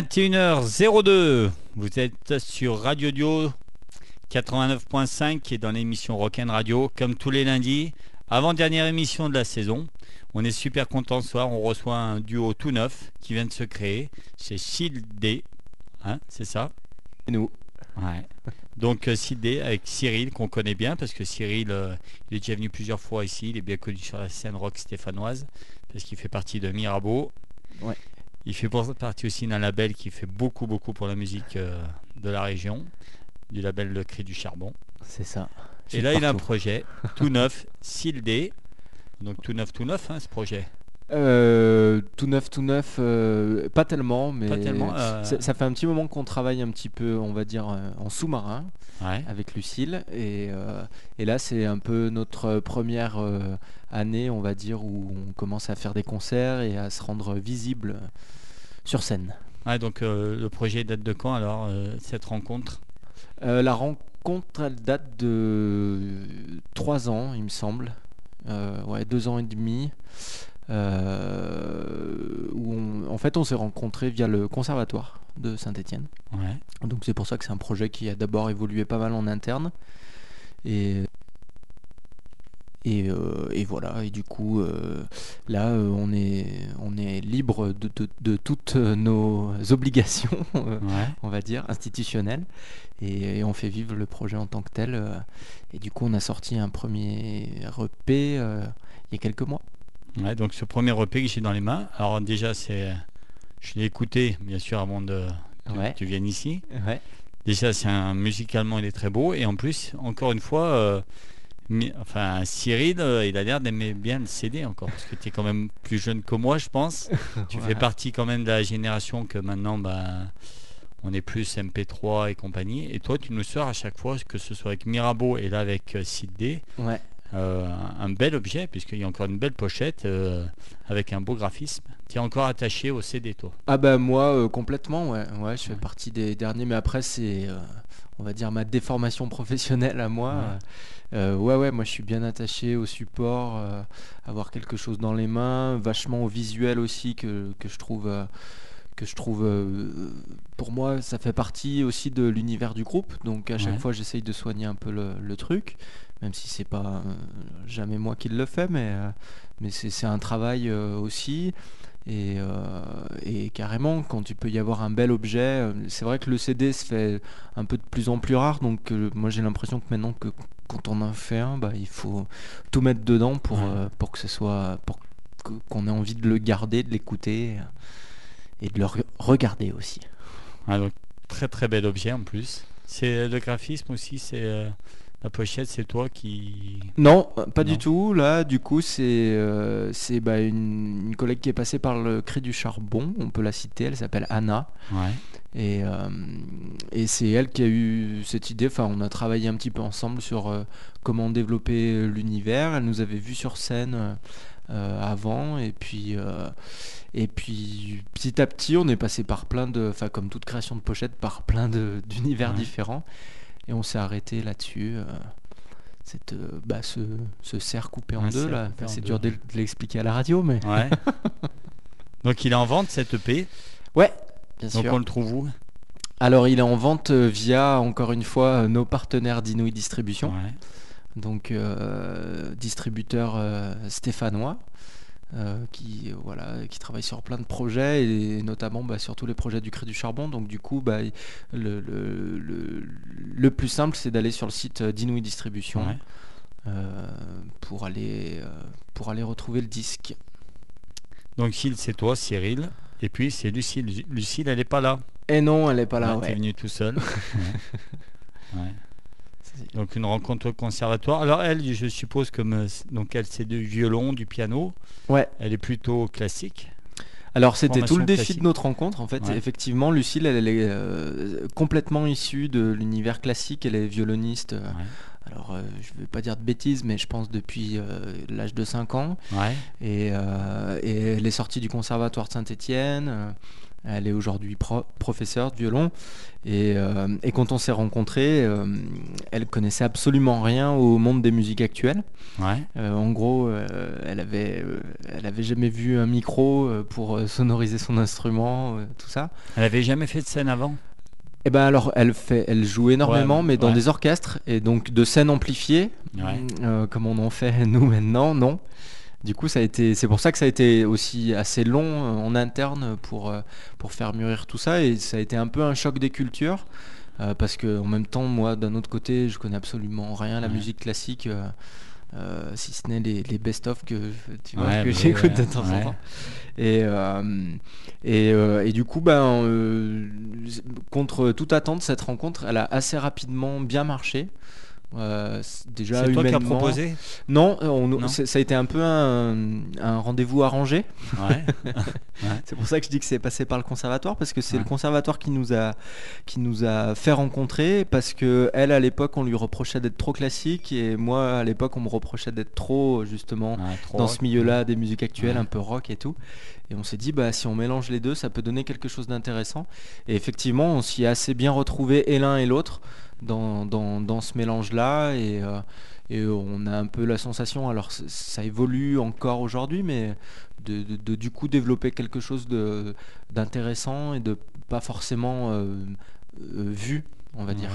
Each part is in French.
21h02, vous êtes sur Radio Dio 89.5 qui est dans l'émission Rock'n Radio, comme tous les lundis, avant-dernière émission de la saison. On est super content ce soir, on reçoit un duo tout neuf qui vient de se créer, c'est Shield D, hein, c'est ça? Et nous. Ouais. Donc euh, D avec Cyril qu'on connaît bien parce que Cyril euh, il est déjà venu plusieurs fois ici, il est bien connu sur la scène rock stéphanoise parce qu'il fait partie de Mirabeau. Ouais. Il fait partie aussi d'un label qui fait beaucoup beaucoup pour la musique euh, de la région, du label Le Cri du Charbon. C'est ça. Et là il a un projet tout neuf, Shield D. Donc tout neuf tout neuf hein, ce projet. Euh, tout neuf, tout neuf, euh, pas tellement, mais Pas tellement, euh, ça, ça fait un petit moment qu'on travaille un petit peu, on va dire, en sous-marin Ouais. avec Lucille. Et, et là, c'est un peu notre première année, on va dire, où on commence à faire des concerts et à se rendre visible sur scène. Ouais, donc le projet date de quand alors cette rencontre? La rencontre, elle date de trois ans, il me semble. Euh, ouais, deux ans et demi. Euh, où on- en fait, on s'est rencontrés via le conservatoire de Saint-Étienne. Ouais. Donc c'est pour ça que c'est un projet qui a d'abord évolué pas mal en interne. Et, et, euh, et voilà, et du coup, euh, là, euh, on, est, on est libre de, de- de toutes nos obligations, Ouais. on va dire, institutionnelles. Et, et on fait vivre le projet en tant que tel. et du coup, on a sorti un premier EP il y a quelques mois. Ouais, donc ce premier EP que j'ai dans les mains, alors déjà c'est, je l'ai écouté bien sûr avant de que Ouais. tu viennes ici. Ouais. Déjà c'est un musicalement il est très beau et en plus encore une fois, euh, mi- enfin Cyril euh, il a l'air d'aimer bien le CD encore parce que tu es quand même plus jeune que moi je pense. Tu fais partie quand même de la génération que maintenant bah, on est plus MP3 et compagnie et toi tu nous sors à chaque fois que ce soit avec Mirabeau et là avec euh, Sid D, Ouais. Euh, un bel objet, puisqu'il y a encore une belle pochette euh, avec un beau graphisme. Tu es encore attaché au CD, toi. Ah bah moi euh, complètement ouais ouais je fais Ouais. partie des derniers mais après c'est on va dire ma déformation professionnelle à moi Ouais. Euh, ouais ouais moi je suis bien attaché au support euh, avoir quelque chose dans les mains vachement au visuel aussi que, que je trouve euh, que je trouve pour moi ça fait partie aussi de l'univers du groupe donc à chaque Ouais. fois j'essaye de soigner un peu le, le truc même si c'est pas euh, jamais moi qui le fais mais euh, mais c'est un travail euh, aussi et, euh, et carrément, quand tu peux y avoir un bel objet, c'est vrai que le CD se fait un peu de plus en plus rare. Donc, euh, moi, j'ai l'impression que maintenant que quand on en fait un, bah, il faut tout mettre dedans pour, Ouais. euh, pour que ce soit, pour qu'on ait envie de le garder, de l'écouter et de le re- regarder aussi. Ah, donc, très très bel objet en plus. C'est le graphisme aussi, c'est la pochette, c'est toi qui. Non, pas Non. du tout. Là, du coup, c'est euh, bah, une, une collègue qui est passée par le Cri du Charbon. On peut la citer. Elle s'appelle Anna. Ouais. Et, euh, et c'est elle qui a eu cette idée. Enfin, on a travaillé un petit peu ensemble sur euh, comment développer l'univers. Elle nous avait vu sur scène avant, et puis et puis petit à petit, on est passé par plein de, enfin comme toute création de pochette, par plein d'univers Ouais. différents, et on s'est arrêté là-dessus. euh, cette, euh, bah, ce, ce cerf coupé en Un deux là, Enfin, c'est dur de, de l'expliquer à la radio, mais Ouais. donc il est en vente cette EP. ouais, bien Donc sûr. on le trouve où? Alors, il est en vente euh, via, encore une fois, nos partenaires d'Inouï Distribution, Ouais. donc euh, distributeur euh, stéphanois, euh, qui, euh, voilà, qui travaille sur plein de projets, et notamment bah, sur tous les projets du Cri du Charbon. Donc, du coup, bah, le, le, le- le plus simple, c'est d'aller sur le site euh, d'Inouï Distribution Ouais. euh, pour, aller, pour aller retrouver le disque. Donc Gilles, c'est toi, Cyril. Et puis c'est Lucille. Lu- Lucille, elle n'est pas là. Et non, elle n'est pas là. Ouais, T'es ouais. venu tout seul. Ouais. Donc une rencontre au conservatoire. Alors elle, je suppose comme donc elle c'est du violon, du piano. Ouais. Elle est plutôt classique. Alors c'était tout le défi classique. de notre rencontre en fait. Ouais. Effectivement, Lucille, elle, elle est euh, complètement issue de l'univers classique. Elle est violoniste. euh, Ouais. Alors euh, je ne vais pas dire de bêtises, mais je pense depuis l'âge de 5 ans. Ouais. Et, et elle est sortie du conservatoire de Saint-Étienne. Elle est aujourd'hui pro- professeure de violon. Et, euh, et quand on s'est rencontrés, euh, elle connaissait absolument rien au monde des musiques actuelles. Ouais. Euh, en gros, elle avait, elle avait jamais vu un micro pour sonoriser son instrument, tout ça. Elle avait jamais fait de scène avant? Et ben alors, elle fait, elle joue énormément, Ouais, mais dans ouais. des orchestres et donc de scènes amplifiées, comme on en fait nous maintenant, non. Du coup, ça a été, c'est pour ça que ça a été aussi assez long euh, en interne pour euh, pour faire mûrir tout ça et ça a été un peu un choc des cultures. euh, parce que en même temps, moi, d'un autre côté, je connais absolument rien à la Ouais. musique classique, euh, euh, si ce n'est les, les best-of que tu vois Ouais, que bah j'écoute ouais, de temps en temps. Et, et, et du coup, ben, contre toute attente, cette rencontre, elle a assez rapidement bien marché. Euh, c'est déjà C'est toi qui as proposé Non, on- Non. ça a été un peu un, un rendez-vous arrangé. Ouais. C'est pour ça que je dis que c'est passé par le conservatoire parce que c'est Ouais. le conservatoire qui nous a qui nous a fait rencontrer parce que elle à l'époque on lui reprochait d'être trop classique et moi à l'époque on me reprochait d'être trop justement Ouais, trop dans rock. ce milieu-là des musiques actuelles, un peu rock et tout. Et on s'est dit, bah, si on mélange les deux, ça peut donner quelque chose d'intéressant. Et effectivement, on s'y est assez bien retrouvé et l'un et l'autre dans, dans, dans ce mélange-là. Et, euh, et on a un peu la sensation, alors ça évolue encore aujourd'hui, mais de, de- de, du coup développer quelque chose de- d'intéressant et de pas forcément euh, euh, vu, on va dire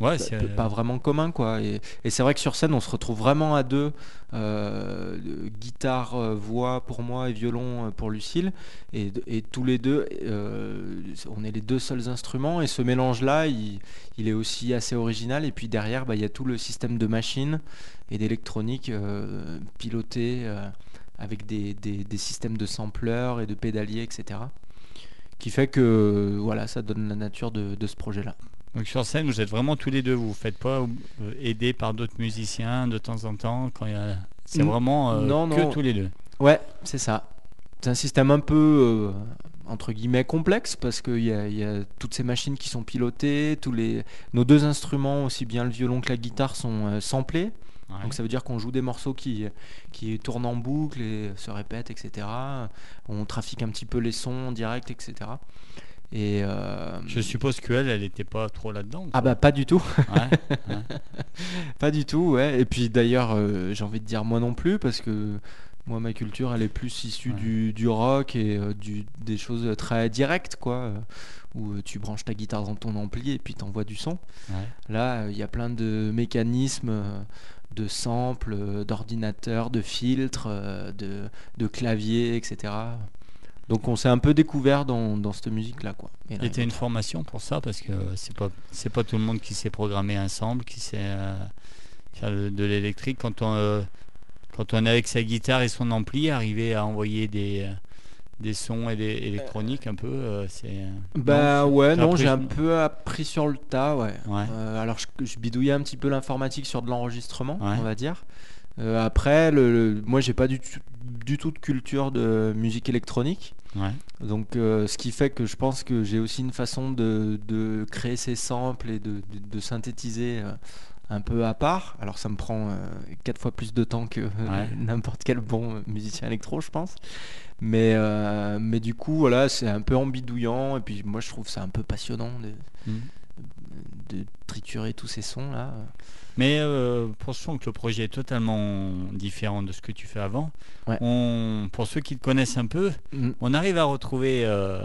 Ouais, pas- c'est pas vraiment commun quoi. Et, et c'est vrai que sur scène on se retrouve vraiment à deux euh, guitare euh, voix pour moi et violon euh, pour Lucille. Et, et tous les deux euh, on est les deux seuls instruments. Et ce mélange là il, il est aussi assez original. Et puis derrière bah, il y a tout le système de machines et d'électronique euh, piloté euh, avec des, des- des systèmes de sampleurs et de pédaliers etc qui fait que voilà ça donne la nature de, de ce projet là Donc sur scène, vous êtes vraiment tous les deux. Vous ne faites pas euh, aider par d'autres musiciens de temps en temps quand il y a... C'est vraiment euh, Non, que non. tous les deux. Ouais, c'est ça. C'est un système un peu, euh, entre guillemets, complexe parce qu'il y a, il y a toutes ces machines qui sont pilotées, tous les... nos deux instruments, aussi bien le violon que la guitare, sont euh, samplés. Ouais. Donc ça veut dire qu'on joue des morceaux qui, qui tournent en boucle et se répètent, etc. On trafique un petit peu les sons en direct, etc. Et euh, Je suppose qu'elle, elle n'était pas trop là-dedans. Ah bah pas du tout. Ouais, ouais. Pas du tout, ouais. Et puis d'ailleurs, euh, j'ai envie de dire moi non plus, parce que moi, ma culture, elle est plus issue Ouais. du, du rock et euh, du, des choses très directes, quoi. où tu branches ta guitare dans ton ampli et puis t'envoies du son. Là, il y a plein de mécanismes, de samples, d'ordinateurs, de filtres, de, de claviers, etc. Donc on s'est un peu découvert dans, dans cette musique-là, quoi. Et là, t'as une formation pour ça parce que c'est pas c'est pas tout le monde qui sait programmer un sample, qui sait euh, faire de, de l'électrique. Quand on euh, quand on est avec sa guitare et son ampli, arriver à envoyer des euh, des sons et des électroniques un peu, euh, c'est. Bah non, ouais, non, j'ai un peu appris sur le tas, ouais. Ouais. Euh, alors je, je bidouillais un petit peu l'informatique sur de l'enregistrement, Ouais. on va dire. Euh, après, le, le- moi j'ai pas du, tout- du tout de culture de musique électronique. Ouais. Donc euh, ce qui fait que je pense que j'ai aussi une façon de, de créer ces samples et de, de- de synthétiser euh, un peu à part. Alors ça me prend euh, quatre fois plus de temps que euh, Ouais. n'importe quel bon musicien électro, je pense. Mais, mais du coup, voilà, c'est un peu ambidouillant. Et puis moi, je trouve ça un peu passionnant de, Mm. de triturer tous ces sons là. Mais euh, pensons que le projet est totalement différent de ce que tu fais avant. Ouais. On, pour ceux qui te connaissent un peu, Mm. on arrive à retrouver, euh,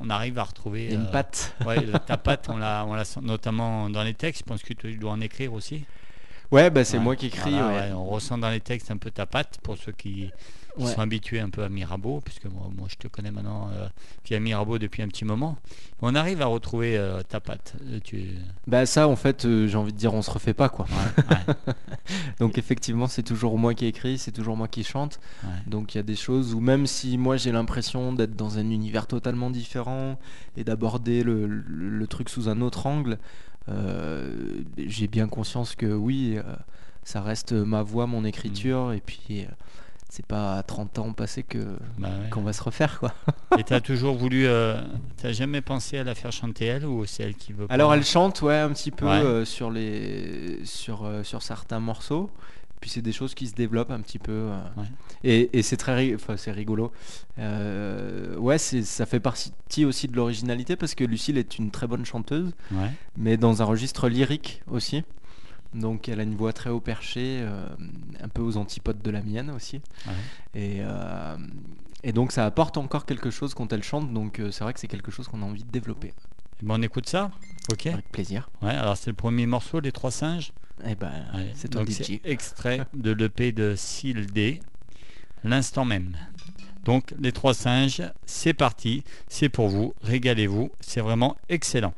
on arrive à retrouver une euh, patte. ouais, ta patte. On l'a, on l'a sent- notamment dans les textes. Je pense que tu dois en écrire aussi. Ouais, bah c'est Ouais. moi qui écris. Voilà, on ressent dans les textes un peu ta patte pour ceux qui, qui sont habitués un peu à Mirabeau, puisque moi, moi, je te connais maintenant euh, via Mirabeau depuis un petit moment. On arrive à retrouver euh, ta patte. Euh, Tu... Bah ça, en fait, euh, j'ai envie de dire, on se refait pas quoi. Donc effectivement, c'est toujours moi qui écris, c'est toujours moi qui chante. Donc il y a des choses où même si moi j'ai l'impression d'être dans un univers totalement différent et d'aborder le, le- le truc sous un autre angle, euh, j'ai bien conscience que oui, euh, ça reste ma voix, mon écriture, et puis euh, c'est pas à 30 ans passés que Bah ouais. qu'on va se refaire quoi. Et t'as toujours voulu. euh, t'as jamais pensé à la faire chanter elle ou c'est elle qui veut pas Alors elle chante ouais un petit peu Ouais. euh, sur les sur euh, sur certains morceaux Puis c'est des choses qui se développent un petit peu. Ouais. Et, et c'est très c'est rigolo. Ouais, ça fait partie aussi de l'originalité parce que Lucille est une très bonne chanteuse, mais dans un registre lyrique aussi. Donc elle a une voix très haut perché, euh, un peu aux antipodes de la mienne aussi. Ouais. Et, euh, et donc ça apporte encore quelque chose quand elle chante. Donc euh, c'est vrai que c'est quelque chose qu'on a envie de développer. Eh ben, on écoute ça Ok. Avec plaisir. Ouais, alors c'est le premier morceau, Les Trois Singes. Et ben, Ouais, c'est toi DJ. extrait de l'EP de Syl D, l'instant même. Donc les trois singes, c'est parti, c'est pour vous, régalez-vous, c'est vraiment excellent.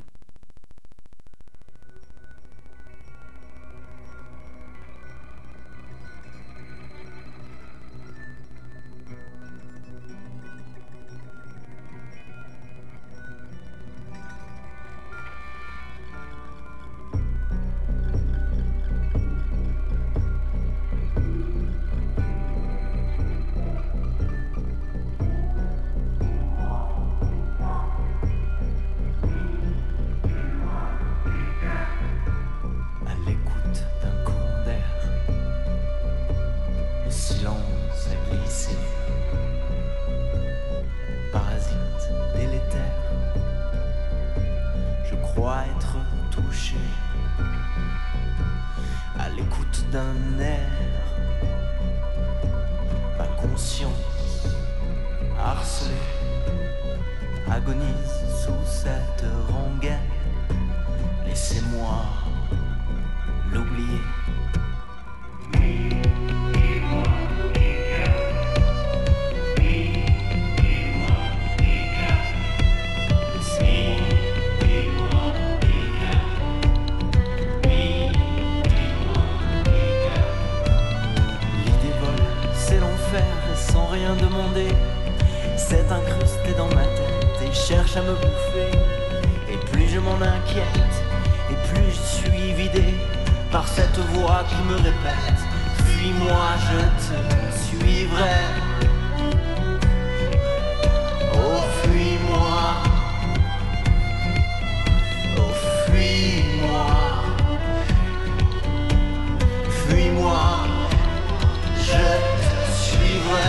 Fuis-moi. Je te suivrai.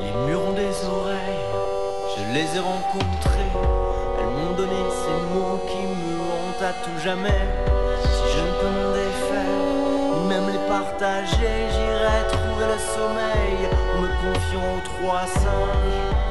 Les murs ont des oreilles, je les ai rencontrés. Elles m'ont donné ces mots qui me hantent à tout jamais. J'irai trouver le sommeil me confiant aux trois singes.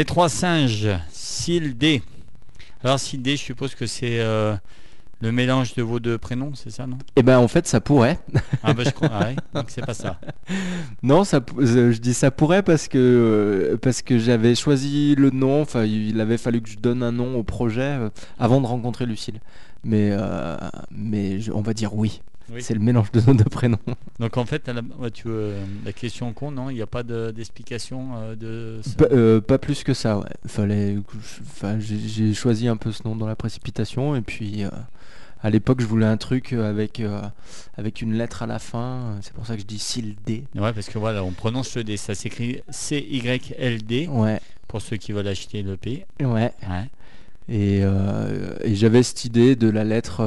Les trois singes, Syl D. Alors Syl D, je suppose que c'est euh, Le mélange de vos deux prénoms, c'est ça, non? Eh ben en fait ça pourrait. Ah bah je crois, ah ouais, donc c'est pas ça. Non, ça, euh, je dis ça pourrait parce que euh, parce que j'avais choisi le nom. Enfin, il avait fallu que je donne un nom au projet avant de rencontrer Lucille. Mais euh, mais je- on va dire oui. Oui. C'est le mélange de nos deux prénoms. Donc en fait, la, tu, euh, la question con, non Il n'y a pas de- d'explication euh, de... Pas, euh, pas plus que ça. Ouais. Fallait. j'ai choisi un peu ce nom dans la précipitation et puis. euh, à l'époque, je voulais un truc avec, avec une lettre à la fin. C'est pour ça que je dis SIL D. Ouais, parce que voilà, on prononce le D. Ça s'écrit C-Y-L-D Ouais, pour ceux qui veulent acheter le P. ouais. Ouais. Et, et j'avais cette idée de la lettre.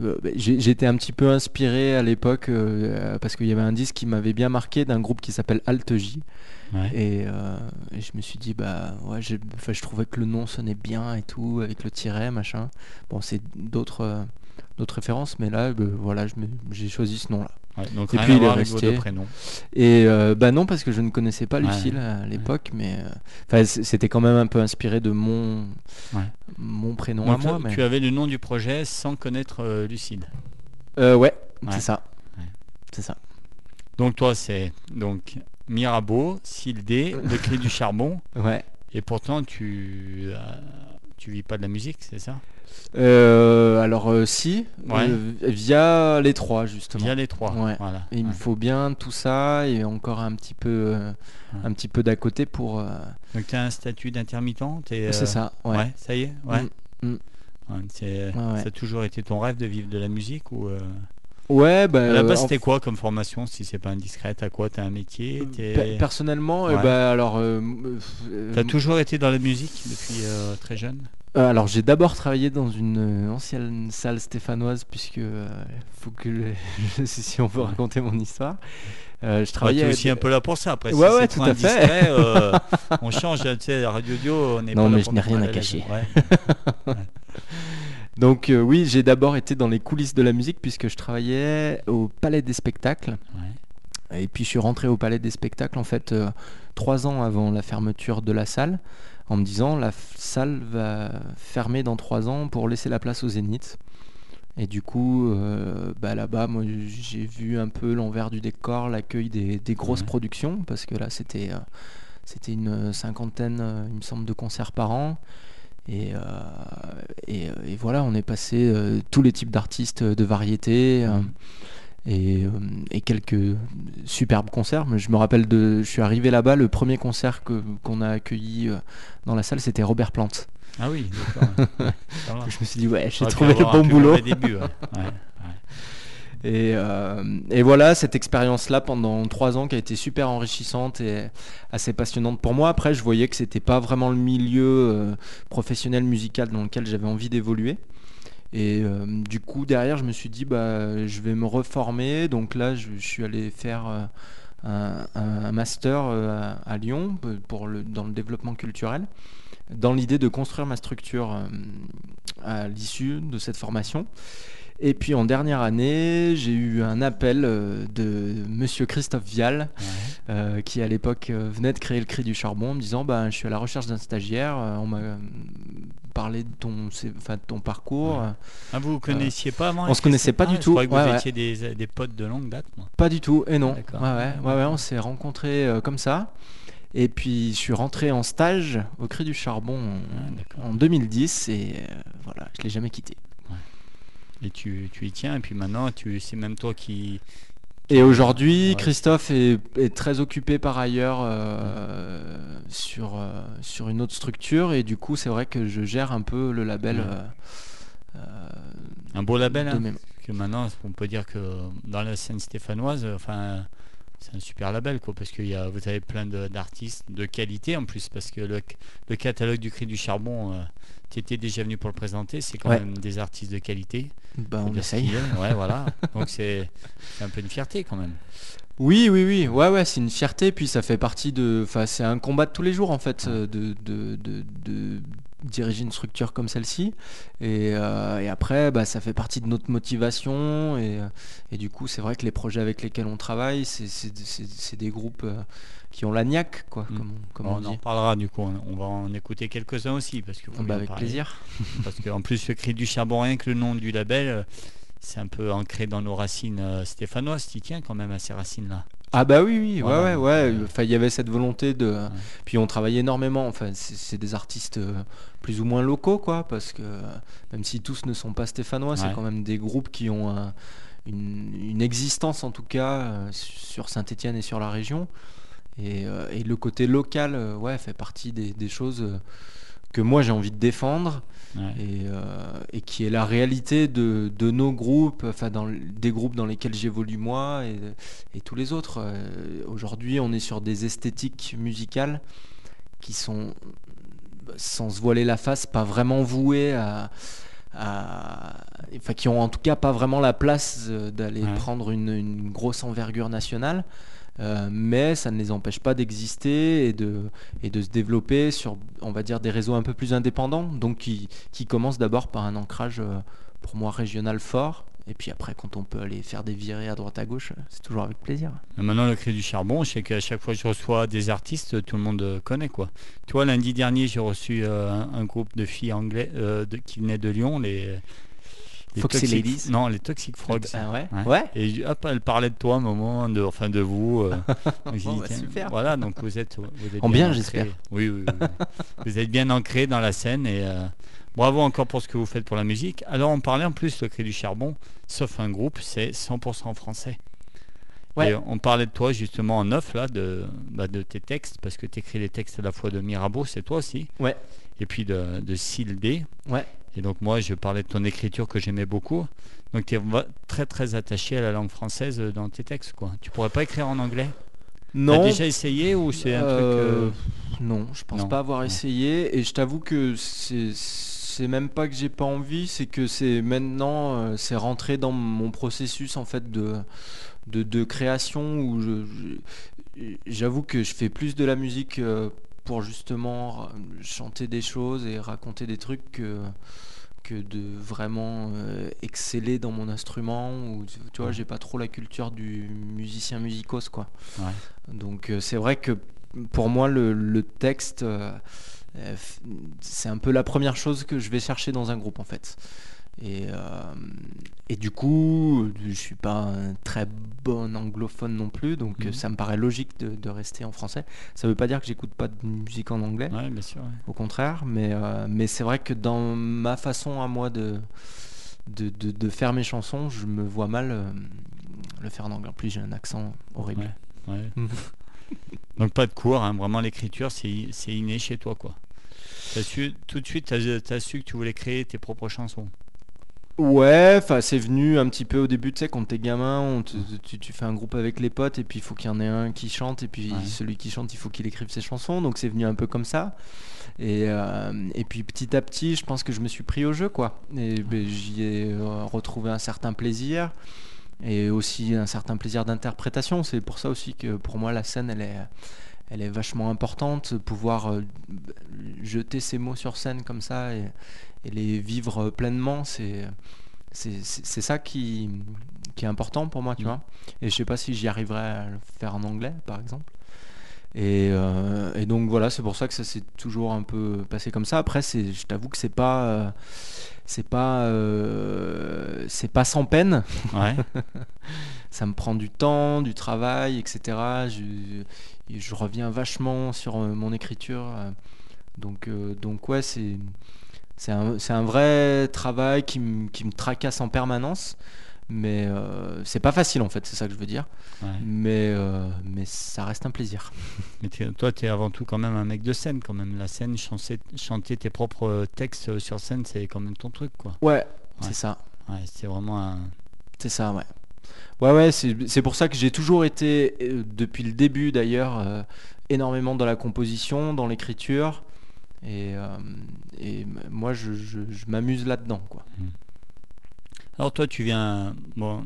Euh, j'ai- J'étais un petit peu inspiré à l'époque euh, parce qu'il y avait un disque qui m'avait bien marqué d'un groupe qui s'appelle Alt J. Ouais. Et, euh, et je me suis dit, bah ouais, enfin, je trouvais que le nom sonnait bien et tout, avec le tiret, machin. Bon, c'est d'autres euh, d'autres références, mais là, bah, voilà, je j'ai choisi ce nom-là. Ouais, donc Et rien puis, à il est resté. Et euh, bah non, parce que je ne connaissais pas Ouais. Lucille à l'époque, mais euh, c'était quand même un peu inspiré de mon, Ouais. mon prénom Donc, à moi. Mais... tu avais le nom du projet sans connaître euh, Lucide. Euh, ouais, c'est ça. C'est ça. Donc toi, c'est donc Mirabeau, Sildé, le cri du charbon. Ouais. Et pourtant, tu tu vis pas de la musique, c'est ça? Euh, alors euh, si, Ouais. euh, via les trois justement. Via les trois. Ouais. Voilà. Et il me Ouais. faut bien tout ça et encore un petit peu, euh, un petit peu d'à côté pour. Donc tu as un statut d'intermittent C'est ça. Ouais. Ouais. ça y est. Ouais. Mm, mm. Ouais, c'est-. Ça a toujours été ton rêve de vivre de la musique ou euh, Ouais, bah. à la euh, base c'était quoi comme formation si c'est pas indiscret T'as quoi T'as un métier? Personnellement, euh, Ouais. bah alors. euh, euh, T'as toujours été dans la musique depuis euh, très jeune? Euh, alors j'ai d'abord travaillé dans une euh, ancienne salle stéphanoise puisque euh, faut que je- si on veut raconter mon histoire. Euh, je Ouais, travaillais à- aussi un peu là pour ça. Après, Ouais, si ouais, c'est tout à fait. indiscret, euh, on change. Tu sais, la radio audio, on est Non, pas mais je n'ai rien à cacher. Ouais. Donc euh, oui, j'ai d'abord été dans les coulisses de la musique puisque je travaillais au Palais des Spectacles. Ouais. Et puis je suis rentré au Palais des Spectacles en fait euh, trois ans avant la fermeture de la salle, en me disant la salle va fermer dans trois ans pour laisser la place au Zénith. Et du coup, euh, bah, là-bas, moi j'ai vu un peu l'envers du décor, l'accueil des, des grosses Ouais. productions, parce que là c'était euh, c'était une cinquantaine, euh, il me semble, de concerts par an. Et, euh, et, euh, et voilà, on est passé euh, tous les types d'artistes de variété. euh, et, euh, et quelques superbes concerts. Je me rappelle de, je suis arrivé là-bas, le premier concert que qu'on a accueilli euh, dans la salle, c'était Robert Plante. Ah oui, d'accord. Je me suis dit ouais, j'ai trouvé le bon boulot. début, ouais. Et, euh, et voilà, cette expérience-là pendant trois ans qui a été super enrichissante et assez passionnante pour moi. Après, je voyais que c'était pas vraiment le milieu euh, professionnel musical dans lequel j'avais envie d'évoluer. Et euh, du coup, derrière, je me suis dit, bah, je vais me reformer. Donc là, je, suis allé faire un, master à, Lyon pour dans le développement culturel, dans l'idée de construire ma structure à l'issue de cette formation. Et puis en dernière année, j'ai eu un appel euh, de monsieur Christophe Vial, Ouais. euh, qui à l'époque euh, venait de créer le Cri du Charbon, en me disant bah, Je suis à la recherche d'un stagiaire, on m'a parlé de ton, enfin, de ton parcours. Ouais. Ah, vous vous connaissiez pas avant on avec se connaissait pas du Ah, tout. Je que Ouais, vous étiez des, des potes de longue date. Moi. Pas du tout, et non. Ouais, D'accord. ouais, ouais, ouais, on s'est rencontrés euh, comme ça. Et puis je suis rentré en stage au Cri du Charbon en, Ah, en 2010 et voilà, je l'ai jamais quitté. Et tu, tu y tiens, et puis maintenant, tu, c'est même toi qui. Et aujourd'hui, Ouais. Christophe est, est très occupé par ailleurs euh, sur, euh, sur une autre structure et du coup c'est vrai que je gère un peu le label. Ouais. euh, Un beau label, hein, que maintenant, on peut dire que dans la scène stéphanoise, enfin, c'est un super label, quoi, parce que y a, vous avez plein de- d'artistes de qualité en plus, parce que le, le catalogue du Cri du Charbon, euh, tu étais déjà venu pour le présenter, c'est quand Ouais. même des artistes de qualité. Bah, on essaye. Ouais, voilà. Donc c'est un peu une fierté quand même. Oui, oui, oui, ouais, ouais, c'est une fierté. Puis ça fait partie de. Enfin, c'est un combat de tous les jours en fait, euh, de, de, de, de, diriger une structure comme celle-ci. Et, euh, et après, bah, ça fait partie de notre motivation. Et, et du coup, c'est vrai que les projets avec lesquels on travaille, c'est- des groupes euh, qui ont la niaque, quoi, Mm. comme, on- comme on, on en parlera du coup, on va en écouter quelques-uns aussi parce que faut Bah, avec parler. plaisir. Parce qu'en plus, le cri du charbon, rien que le nom du label, euh, c'est un peu ancré dans nos racines euh, stéphanoises. Tu tiens quand même à ces racines-là. Ah bah oui, oui, Voilà, ouais, ouais, ouais. Enfin, il y avait cette volonté de. Puis on travaille énormément. Enfin, c'est des artistes euh, plus ou moins locaux, quoi, parce que même si tous ne sont pas stéphanois, Ouais. c'est quand même des groupes qui ont un- une, une existence, en tout cas, sur Saint-Étienne et sur la région. Et, euh, et le côté local, euh, ouais, fait partie des, des choses euh, que moi j'ai envie de défendre Ouais. et, euh, et qui est la réalité de, de nos groupes, enfin dans, des groupes dans lesquels j'évolue moi et, et tous les autres. Euh, Aujourd'hui, on est sur des esthétiques musicales qui sont, sans se voiler la face, pas vraiment vouées à, à- enfin qui ont en tout cas pas vraiment la place d'aller Ouais. prendre une, une grosse envergure nationale. Euh, mais ça ne les empêche pas d'exister et de, et de se développer sur, on va dire, des réseaux un peu plus indépendants, donc qui, qui commencent d'abord par un ancrage, euh, pour moi, régional fort. Et puis après, quand on peut aller faire des virées à droite à gauche, euh, c'est toujours avec plaisir. Maintenant, le cri du charbon, je sais qu'à chaque fois que je reçois des artistes, tout le monde connaît quoi. Tu vois, lundi dernier, j'ai reçu un, groupe de filles anglais qui venaient de Lyon, les, les Foxy Toxic- Ladies. Non, les Toxic Frogs. Ah ouais Ouais. Ouais. Et hop, elle parlait de toi un moment, de, enfin de vous. euh. Donc, dit, bah, super. Voilà, donc vous êtes, vous êtes En bien, ancré. j'espère. Oui, oui, oui, oui. vous êtes bien ancré dans la scène et euh, bravo encore pour ce que vous faites pour la musique. Alors, on parlait en plus, le cri du charbon, sauf un groupe, c'est 100% français. Ouais. Et on parlait de toi justement en off là, de, bah, de tes textes, parce que tu écris les textes à la fois de Mirabeau, c'est toi aussi. Ouais. Et puis de, de Syl D. Ouais. Et donc moi, je parlais de ton écriture que j'aimais beaucoup. Donc tu es très très attaché à la langue française dans tes textes. Quoi. Tu pourrais pas écrire en anglais? T'as Non. déjà essayé ou c'est un truc... Euh, euh, Non, je pense non, pas avoir non. essayé. Et je t'avoue que c'est c'est même pas que j'ai pas envie, c'est que c'est maintenant, euh, c'est rentré dans mon processus en fait de, de, de création où je- je- j'avoue que je fais plus de la musique euh, pour justement ra- chanter des choses et raconter des trucs que que de vraiment euh, exceller dans mon instrument ou tu- vois Ouais. j'ai pas trop la culture du musicien musicos quoi Ouais. donc euh, c'est vrai que pour moi le, le texte euh, euh, c'est un peu la première chose que je vais chercher dans un groupe en fait et, euh, et du coup je suis pas un très bon anglophone non plus donc Mhm. euh, ça me paraît logique de, de rester en français ça veut pas dire que j'écoute pas de musique en anglais Ouais, bien sûr. ouais. au contraire, mais, euh, mais c'est vrai que dans ma façon à moi de, de, de- de faire mes chansons, je me vois mal euh, le faire en anglais. En plus, j'ai un accent horrible. Ouais. Mhm. Donc pas de cours, hein, vraiment l'écriture c'est inné chez toi. quoi. T'as su, tout de suite, tu as, su que tu voulais créer tes propres chansons. Ouais, enfin c'est venu un petit peu au début, tu sais, quand t'es gamin, on te- tu, tu fais un groupe avec les potes et puis il faut qu'il y en ait un qui chante et puis Ouais. celui qui chante, il faut qu'il écrive ses chansons, donc c'est venu un peu comme ça. Et, euh, et puis petit à petit, je pense que je me suis pris au jeu, quoi. Et ben, j'y ai euh, retrouvé un certain plaisir et aussi un certain plaisir d'interprétation. C'est pour ça aussi que pour moi la scène, elle est, elle est vachement importante, pouvoir euh, jeter ces mots sur scène comme ça et, et les vivre pleinement, c'est c'est ça qui, qui est important pour moi, tu Mm. vois. Et je sais pas si j'y arriverai à le faire en anglais, par exemple. Et, euh, et donc voilà, c'est pour ça que ça s'est toujours un peu passé comme ça. Après, c'est, je t'avoue que c'est pas, euh, c'est pas, euh, c'est pas sans peine. Ouais. Ça me prend du temps, du travail, etc. Je, je reviens vachement sur mon écriture. Donc, donc ouais, c'est, c'est un, vrai travail qui, me- qui me tracasse en permanence. Mais euh, c'est pas facile en fait, c'est ça que je veux dire. ouais. Mais, euh, mais ça reste un plaisir. Mais t'es- toi, tu es avant tout quand même un mec de scène. Quand même. La scène, chanter, chanter tes propres textes euh, sur scène, c'est quand même ton truc. quoi. Ouais, Ouais. c'est ça. Ouais, c'est vraiment un... C'est ça, ouais. Ouais, ouais, c'est pour ça que j'ai toujours été, euh, depuis le début d'ailleurs, euh, énormément dans la composition, dans l'écriture. Et, euh, et moi, je, je- je m'amuse là-dedans, quoi. Alors toi, tu viens... Bon,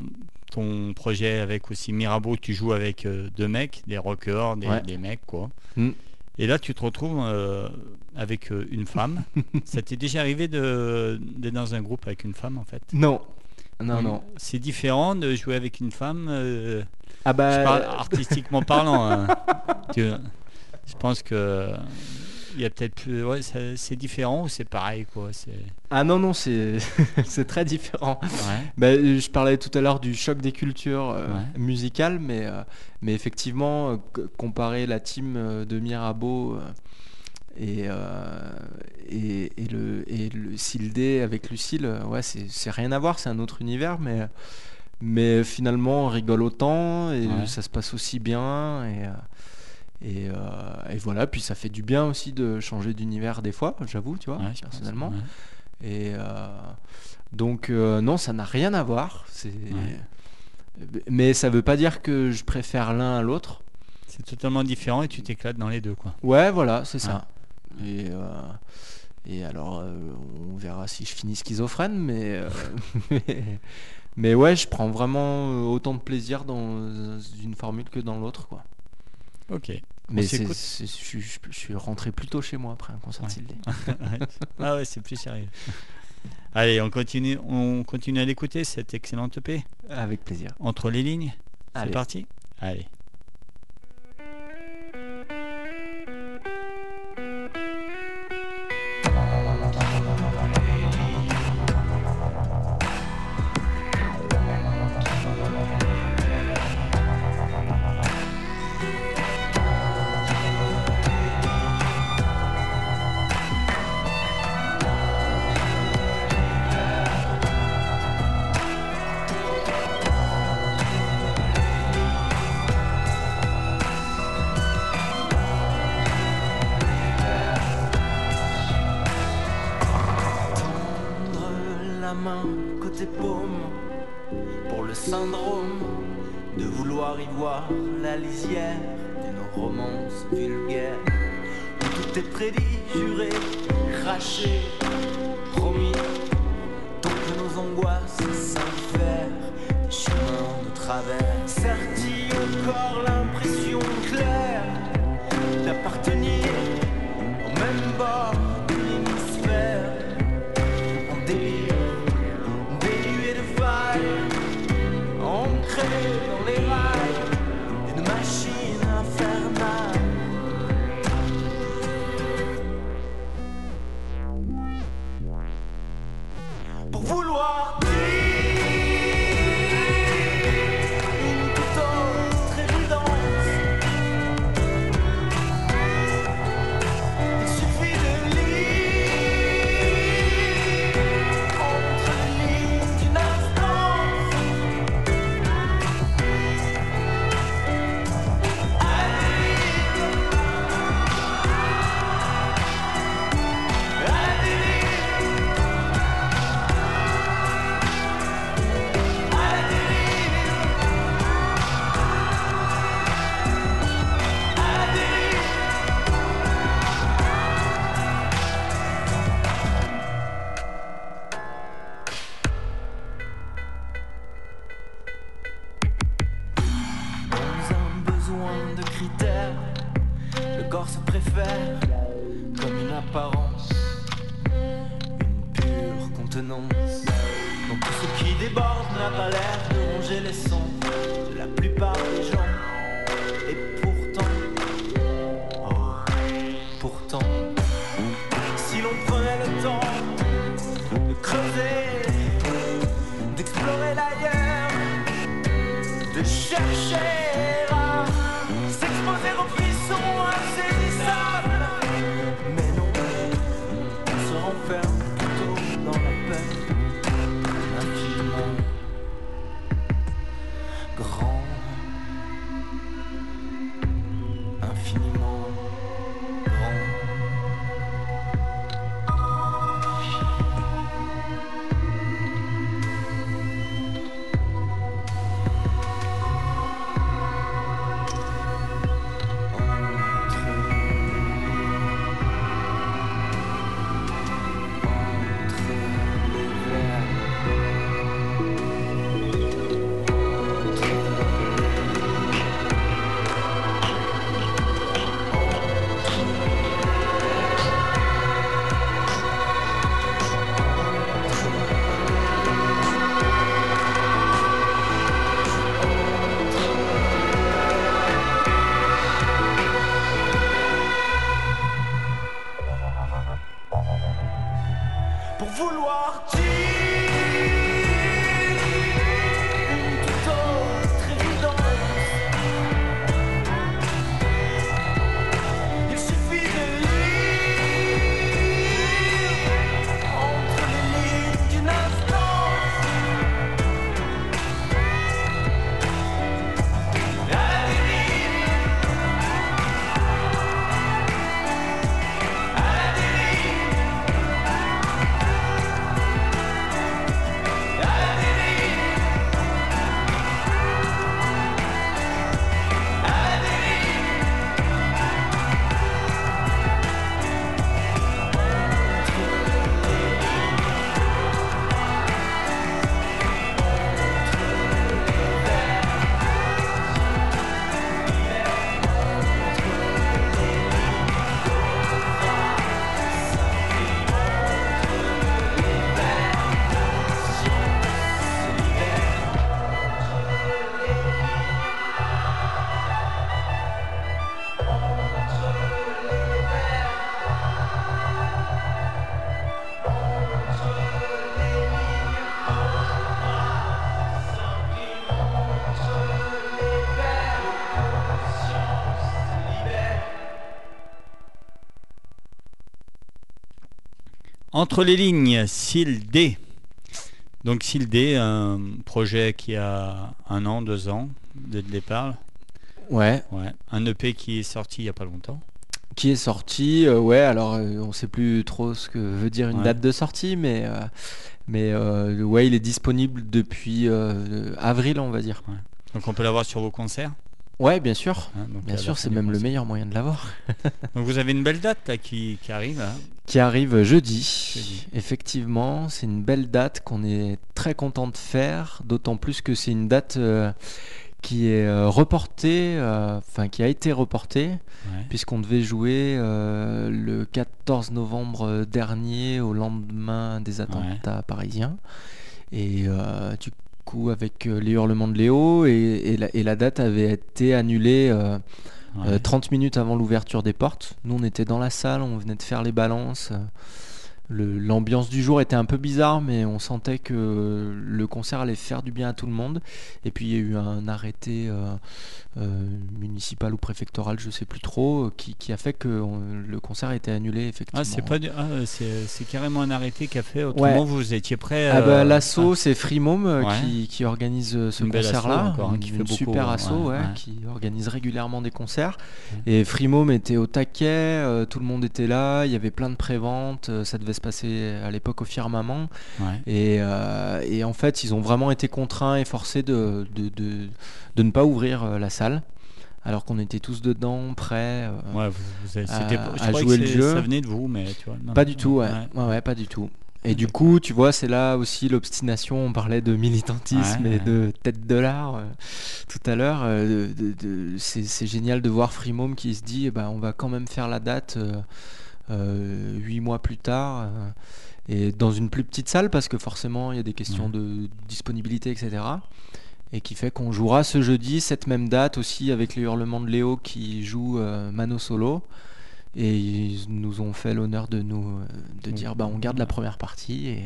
ton projet avec aussi Mirabeau, tu joues avec euh, deux mecs, des rockers, des, Ouais. des mecs, quoi. Mm. Et là, tu te retrouves euh, avec euh, une femme. Ça t'est déjà arrivé de- d'être dans un groupe avec une femme, en fait? Non. Non, non. C'est différent de jouer avec une femme, euh, Ah bah. je parle artistiquement parlant. hein. Tu- je pense que il y a peut-être plus. Ouais, c'est différent ou c'est pareil, quoi. C'est. Ah non, non, c'est c'est très différent. Ouais. Bah, je parlais tout à l'heure du choc des cultures euh, Ouais. musicales, mais, euh, mais effectivement, euh, comparer la team de Mirabeau et, euh, et, et le, et le Sildé avec Lucille, ouais, c'est c'est rien à voir, c'est un autre univers, mais, mais finalement, on rigole autant et Ouais. ça se passe aussi bien. Et, et, euh, et voilà, puis ça fait du bien aussi de changer d'univers des fois, j'avoue, tu vois, Ouais, je pense, personnellement. ouais. Et euh, donc, euh, non, ça n'a rien à voir. C'est... Mais ça veut pas dire que je préfère l'un à l'autre. C'est totalement différent et tu t'éclates dans les deux, quoi. Ouais, voilà, c'est ça. Et, et alors, on verra si je finis schizophrène, mais, mais, mais ouais, je prends vraiment autant de plaisir dans une formule que dans l'autre, quoi. Ok. Mais c'est, c'est- je, suis- je- je suis rentré plus tôt chez moi après un concert Ouais. de Sildé. ah ouais, c'est plus sérieux. Allez, on continue, on continue à l'écouter, cette excellente EP. Avec plaisir. Entre les lignes, c'est Allez. parti Allez. Pour le syndrome de vouloir y voir la lisière d'une romance vulgaire où tout est prédit, juré, craché, promis, tant que nos angoisses des chemins de travers. Serti encore l'impression le corps se préfère comme une apparence, une pure contenance. Donc tout ce qui déborde n'a pas l'air de ronger les sons de la plupart des gens. Et pourtant, oh, pourtant, si l'on prenait le temps de creuser, d'explorer l'ailleurs de chercher Entre les lignes, SIL D. Donc SIL D, un projet qui a un an, deux ans de départ. Ouais, Ouais. Un EP qui est sorti il n'y a pas longtemps. qui est sorti, euh, ouais, alors euh, on sait plus trop ce que veut dire une Ouais. date de sortie, mais, euh, mais euh, ouais, il est disponible depuis avril, on va dire. Donc on peut l'avoir sur vos concerts? Ouais, bien sûr. hein, donc Bien sûr, c'est même le meilleur moyen de l'avoir. Donc vous avez une belle date là, qui, qui arrive. hein. Qui arrive jeudi. Jeudi. Effectivement, c'est une belle date qu'on est très content de faire, d'autant plus que c'est une date euh, qui est euh, reportée, euh, enfin qui a été reportée, Ouais. puisqu'on devait jouer le 14 novembre dernier au lendemain des attentats parisiens. Et euh, du coup, avec euh, les hurlements de Léo, et, et la, et la date avait été annulée euh, Ouais. euh, 30 minutes avant l'ouverture des portes. Nous, on était dans la salle, on venait de faire les balances. L'ambiance du jour était un peu bizarre, mais on sentait que le concert allait faire du bien à tout le monde. Et puis il y a eu un arrêté euh, euh, municipal ou préfectoral, je sais plus trop, euh, qui, qui a fait que on- le concert a été annulé effectivement. Ah, c'est pas du- ah, c'est c'est carrément un arrêté qu'a fait. Autrement, Ouais. vous étiez prêt. Ah euh, bah, l'asso, c'est Freemom euh, Ouais. qui, qui organise ce concert-là, hein, une, qui fait une beaucoup, super ouais, asso, ouais, qui organise régulièrement des concerts. Et Freemom était au taquet, tout le monde était là, il y avait plein de préventes, ça devait se passer à l'époque au Firmament. ouais. Et, euh, et en fait, ils ont vraiment été contraints et forcés de, de, de, de ne pas ouvrir euh, la salle, alors qu'on était tous dedans, prêts. euh, Ouais, vous, vous avez- à- jouer le jeu. Ça venait de vous, mais tu vois. non, Pas non, du tout, ouais. ouais. Pas du tout. Et du coup, tu vois, c'est là aussi l'obstination. On parlait de militantisme Ouais, et ouais. de tête de l'art euh, tout à l'heure. euh, c'est génial de voir Freemom qui se dit eh ben, on va quand même faire la date euh, huit mois plus tard. euh, et dans une plus petite salle, parce que forcément, il y a des questions de disponibilité, etc. Et qui fait qu'on jouera ce jeudi, cette même date aussi, avec les hurlements de Léo qui joue euh, Mano Solo. Et ils nous ont fait l'honneur de nous euh, de dire bah on garde la première partie et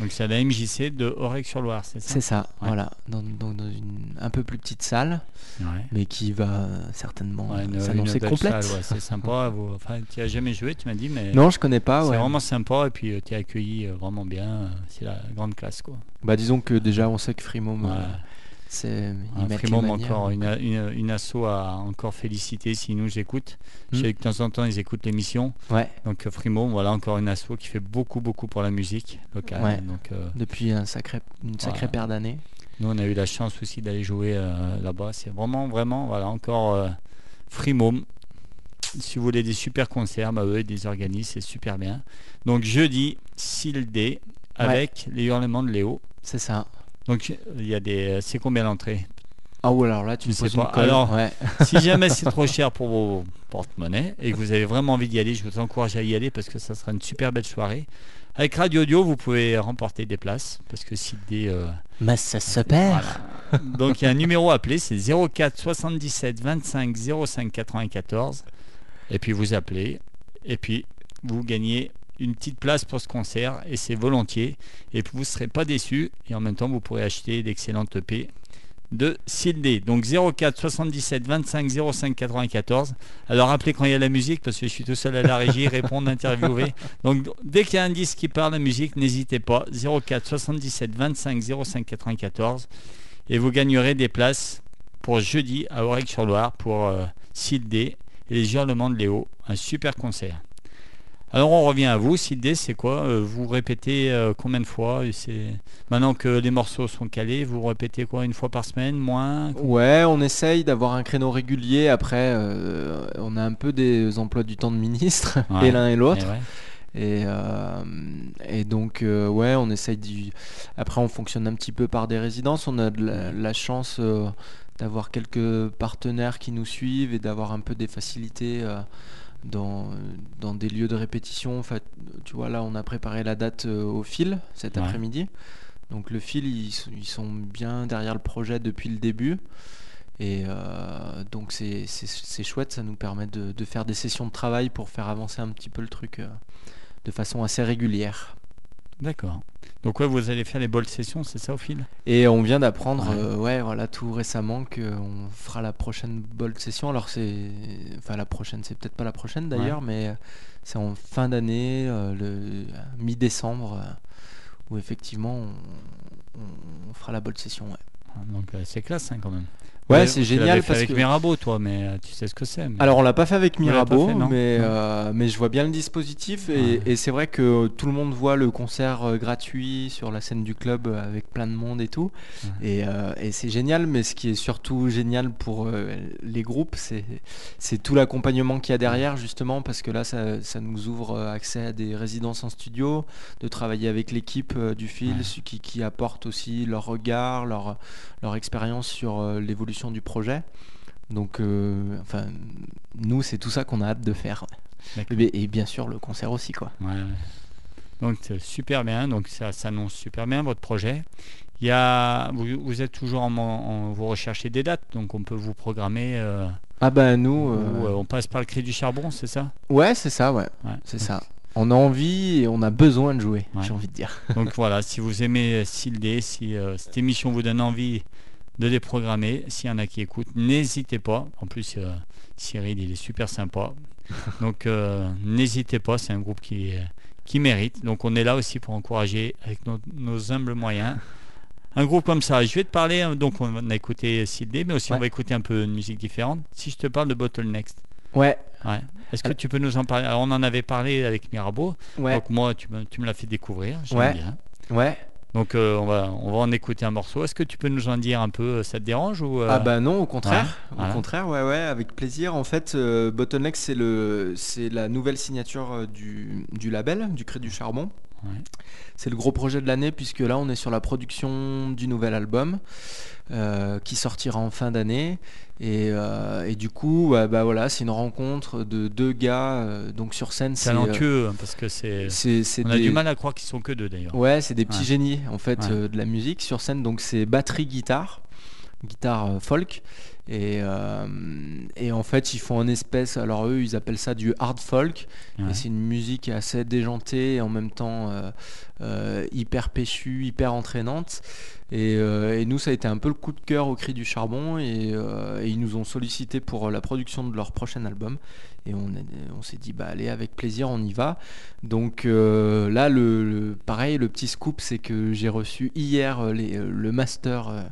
Donc c'est à la MJC de Aurec-sur-Loire, c'est ça? C'est ça Ouais. voilà dans, dans- dans une un peu plus petite salle Ouais. mais qui va euh, certainement Ouais, euh, s'annoncer complète. c'est sympa. vous- Enfin, tu as jamais joué, tu m'as dit, mais Non je connais pas c'est vraiment sympa et puis tu es accueilli euh, vraiment bien. euh, C'est la grande classe, quoi. Bah disons que déjà on sait que euh, Ouais. C'est manières. encore, une, une, une asso à encore féliciter si nous écoutent. Je Hmm. sais que de temps en temps ils écoutent l'émission. Ouais Donc euh, Fremont, voilà encore une asso qui fait beaucoup beaucoup pour la musique locale. Ouais. Donc euh, depuis un sacré une sacrée paire d'années. nous on a eu la chance aussi d'aller jouer euh, là-bas. C'est vraiment vraiment voilà encore euh, Fremont. Si vous voulez des super concerts, bah, eux ils les organisent, c'est super bien. Donc jeudi, Sildé avec les hurlements de Léo. C'est ça. Donc il y a des, c'est combien l'entrée? Ah ou alors là tu me sais pas. colle. Alors, ouais. Si jamais c'est trop cher pour vos porte-monnaies et que vous avez vraiment envie d'y aller, je vous encourage à y aller parce que ça sera une super belle soirée. Avec Radio Audio, vous pouvez remporter des places parce que si des. euh, Mais ça se perd. voilà. Donc il y a un numéro à appeler, c'est 04 77 25 05 94. Et puis vous appelez et puis vous gagnez une petite place pour ce concert et c'est volontiers. Et vous ne serez pas déçus et en même temps vous pourrez acheter d'excellentes EP de Sildé. Donc 04 77 25 05 94. Alors rappelez quand il y a la musique parce que je suis tout seul à la régie, répondre, interviewer. Donc dès qu'il y a un disque qui parle de musique, n'hésitez pas. 04 77 25 05 94 et vous gagnerez des places pour jeudi à Aurec-sur-Loire pour euh, Sildé et les Hurlements de Léo. Un super concert. Alors on revient à vous, Sildé, c'est quoi Euh, Vous répétez euh, combien de fois Maintenant que les morceaux sont calés, vous répétez quoi Une fois par semaine Moins Ouais, on essaye d'avoir un créneau régulier. Après, euh, on a un peu des emplois du temps de ministre, Ouais. et l'un et l'autre. Eh. Et, euh, et donc, euh, ouais, on essaye du. Après, on fonctionne un petit peu par des résidences. On a de la, la chance euh, d'avoir quelques partenaires qui nous suivent et d'avoir un peu des facilités dans, dans des lieux de répétition. En fait, tu vois, là, on a préparé la date euh, au fil cet Ouais. après-midi. Donc, le fil, ils, sont bien derrière le projet depuis le début. Et euh, donc, c'est c'est- c'est chouette. Ça nous permet de, de faire des sessions de travail pour faire avancer un petit peu le truc. euh, de façon assez régulière. D'accord. Donc ouais, vous allez faire les ball sessions, c'est ça au fil? Et on vient d'apprendre, Ouais. euh, ouais, voilà, tout récemment qu'on fera la prochaine bold session. Alors c'est, enfin la prochaine, c'est peut-être pas la prochaine d'ailleurs, mais euh, c'est en fin d'année, euh, le mi-décembre, euh, où effectivement on, fera la bold session. Ouais, Donc euh, c'est classe hein, quand même. Ouais, c'est génial fait parce avec que. Mirabeau, toi, mais euh, tu sais ce que c'est. mais- Alors on l'a pas fait avec Mirabeau, fait, mais, euh, mais je vois bien le dispositif et, c'est vrai que tout le monde voit le concert euh, gratuit sur la scène du club avec plein de monde et tout. Et, euh, et c'est génial, mais ce qui est surtout génial pour les groupes, c'est c'est tout l'accompagnement qu'il y a derrière justement parce que là ça, ça nous ouvre accès à des résidences en studio, de travailler avec l'équipe du fil qui, qui apporte aussi leur regard, leur, leur expérience sur euh, l'évolution du projet. Donc, euh, enfin, nous, c'est tout ça qu'on a hâte de faire. Et, et bien sûr, le concert aussi, quoi. Ouais, ouais. Donc c'est super bien, donc ça s'annonce super bien votre projet. Il y a, vous, vous êtes toujours en, en- vous recherchez des dates, donc on peut vous programmer. euh, Ah bah nous, ou, euh, on passe par le cri du charbon, c'est ça? Ouais, c'est ça, ouais, Ouais. c'est ça. On a envie et on a besoin de jouer, Ouais. j'ai envie de dire. Donc voilà, si vous aimez Sildé, si euh, cette émission vous donne envie de les programmer, s'il y en a qui écoutent, n'hésitez pas. En plus, euh, Cyril, il est super sympa. Donc euh, n'hésitez pas, c'est un groupe qui, euh, qui mérite. Donc on est là aussi pour encourager avec nos, nos humbles moyens. Un groupe comme ça, je vais te parler, hein, donc on a écouté Sildé, mais aussi on va écouter un peu de musique différente. Si je te parle de Bottlenecks, Ouais, ouais. Est-ce que tu peux nous en parler? Alors on en avait parlé avec Mirabeau, ouais, donc moi tu me, tu me l'as fait découvrir, j'aime Ouais. bien. ouais. Donc euh, on, va, on va en écouter un morceau. Est-ce que tu peux nous en dire un peu euh, Ça te dérange ou euh, Ah bah non, au contraire. ouais, au voilà. contraire, ouais, ouais, avec plaisir. En fait, euh, Bottleneck, c'est le, c'est la nouvelle signature euh, du, du label, du Cri du Charbon. Ouais. C'est le gros projet de l'année puisque là, on est sur la production du nouvel album euh, qui sortira en fin d'année. Et, euh, et du coup, ouais, bah voilà, c'est une rencontre de deux gars. euh, donc sur scène, c'est, talentueux hein, parce que c'est. On a des- du mal à croire qu'ils sont que deux d'ailleurs. Ouais, c'est des petits Ouais. génies en fait de la musique sur scène. Donc c'est batterie, guitare, guitare folk. Et, euh, et en fait, ils font un espèce. Alors eux, ils appellent ça du hard folk. Ouais. Et c'est une musique assez déjantée et en même temps euh, euh, hyper péchue, hyper entraînante. Et, et nous, ça a été un peu le coup de cœur au cri du charbon. Et, et ils nous ont sollicité pour la production de leur prochain album. Et on, est- on s'est dit, bah allez, avec plaisir, on y va. Donc là, le, le- pareil, le petit scoop, c'est que j'ai reçu hier les- le master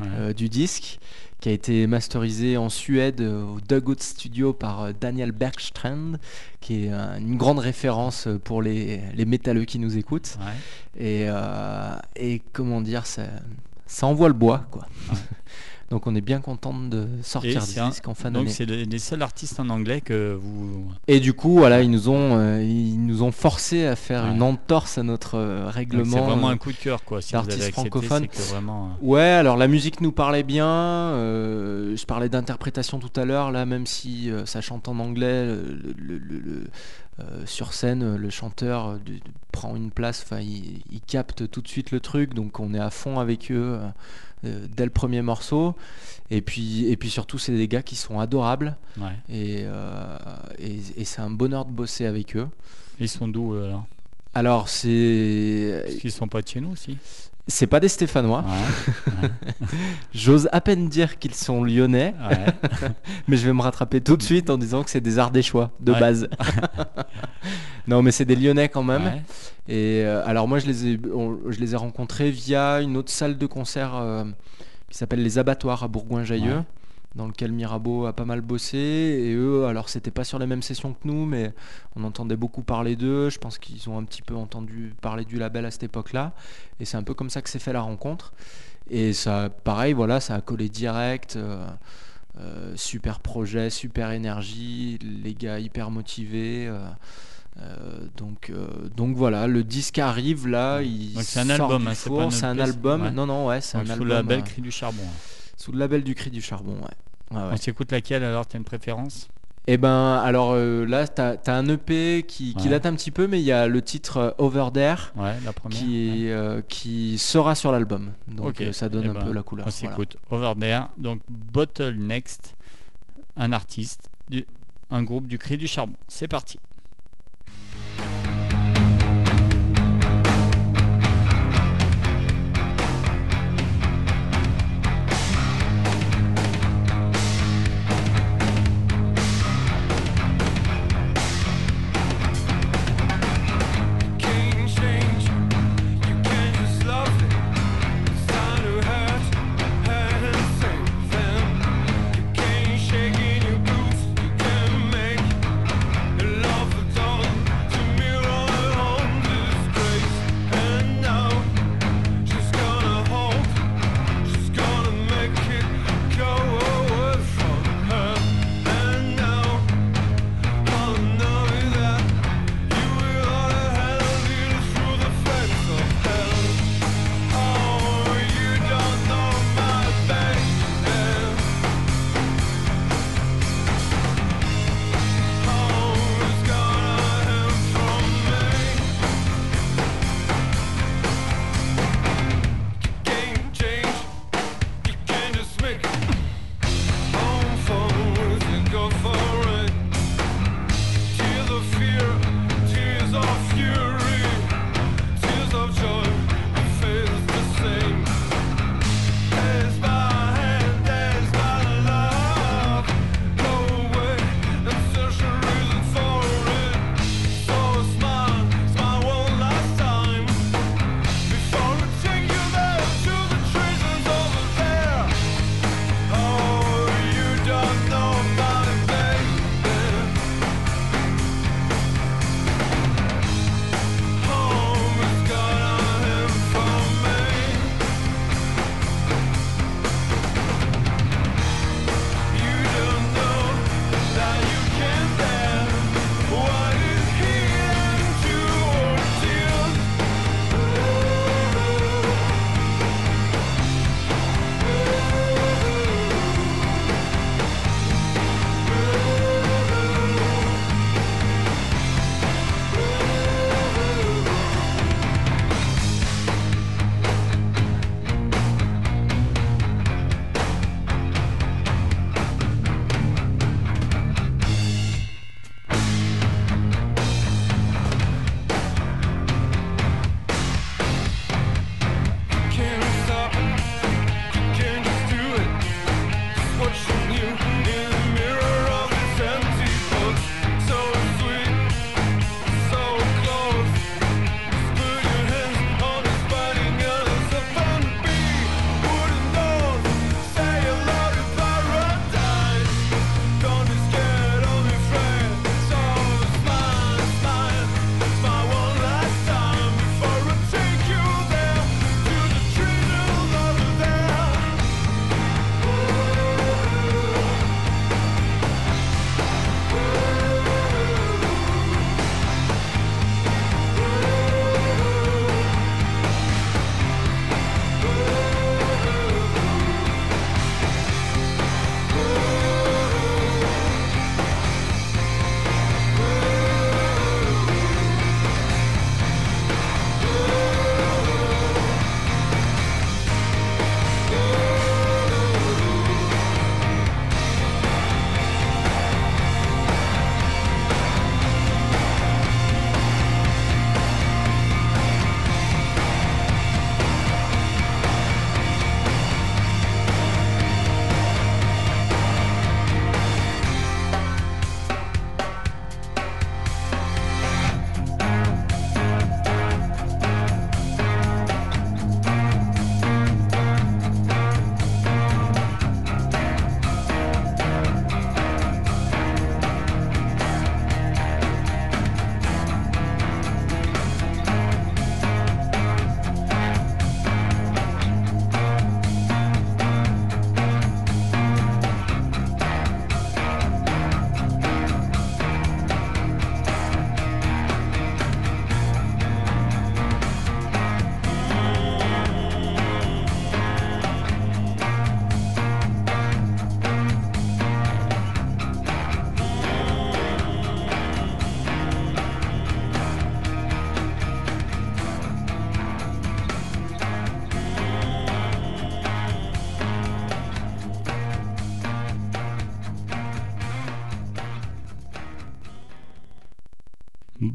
Ouais. du disque qui a été masterisé en Suède euh, au Duggout Studio par euh, Daniel Bergstrand, qui est euh, une grande référence pour les, les métalleux qui nous écoutent. Ouais. Et, euh, et comment dire, ça, ça envoie le bois, quoi. Donc on est bien content de sortir c'est ce un- disque en fin Donc d'année. c'est le- les seuls artistes en anglais que vous. Et du coup, voilà, ils nous ont, euh, ils nous ont forcé à faire Ouais. une entorse à notre euh, donc règlement. C'est vraiment euh, un coup de cœur quoi. Si c'est que vraiment. euh, Ouais, alors la musique nous parlait bien. euh, je parlais d'interprétation tout à l'heure, là, même si euh, ça chante en anglais, le- le- euh, sur scène, euh, le chanteur euh, de- de- prend une place, il, il capte tout de suite le truc, donc on est à fond avec eux euh, dès le premier morceau. Et puis, et puis surtout, c'est des gars qui sont adorables ouais. et, euh, et, et c'est un bonheur de bosser avec eux. Ils sont d'où eux, alors? Alors, c'est. Parce qu'ils sont pas de chez nous aussi. C'est pas des Stéphanois. Ouais, J'ose à peine dire qu'ils sont lyonnais, ouais. mais je vais me rattraper tout de suite en disant que c'est des Ardéchois de base. non, mais c'est des lyonnais quand même. Et euh, alors moi je les ai, on- je les ai rencontrés via une autre salle de concert euh, qui s'appelle les Abattoirs à Bourgoin-Jallieu, Ouais. Dans lequel Mirabeau a pas mal bossé. Et eux, alors c'était pas sur les mêmes sessions que nous, mais on entendait beaucoup parler d'eux. Je pense qu'ils ont un petit peu entendu parler du label à cette époque-là. Et c'est un peu comme ça que s'est fait la rencontre. Et ça, pareil, voilà, ça a collé direct. euh, euh, super projet, super énergie, les gars hyper motivés. euh, euh, donc, euh, donc voilà, le disque arrive là. Il c'est un album, hein, c'est un album. ouais. Non, non, ouais, c'est un album. sous la belle cri du charbon. hein. Sous le label du cri du charbon, ouais. Ouais, ouais. On s'écoute laquelle alors T'as une préférence? Eh ben, alors euh, là, t'as as un EP qui, qui Ouais. date un petit peu, mais il y a le titre euh, Over There Ouais, la première. ouais. qui, euh, qui sera sur l'album. Donc ça donne Eh un ben, peu la couleur. On voilà. s'écoute Over There, donc Bottle Next, un artiste, du, un groupe du cri du charbon. C'est parti.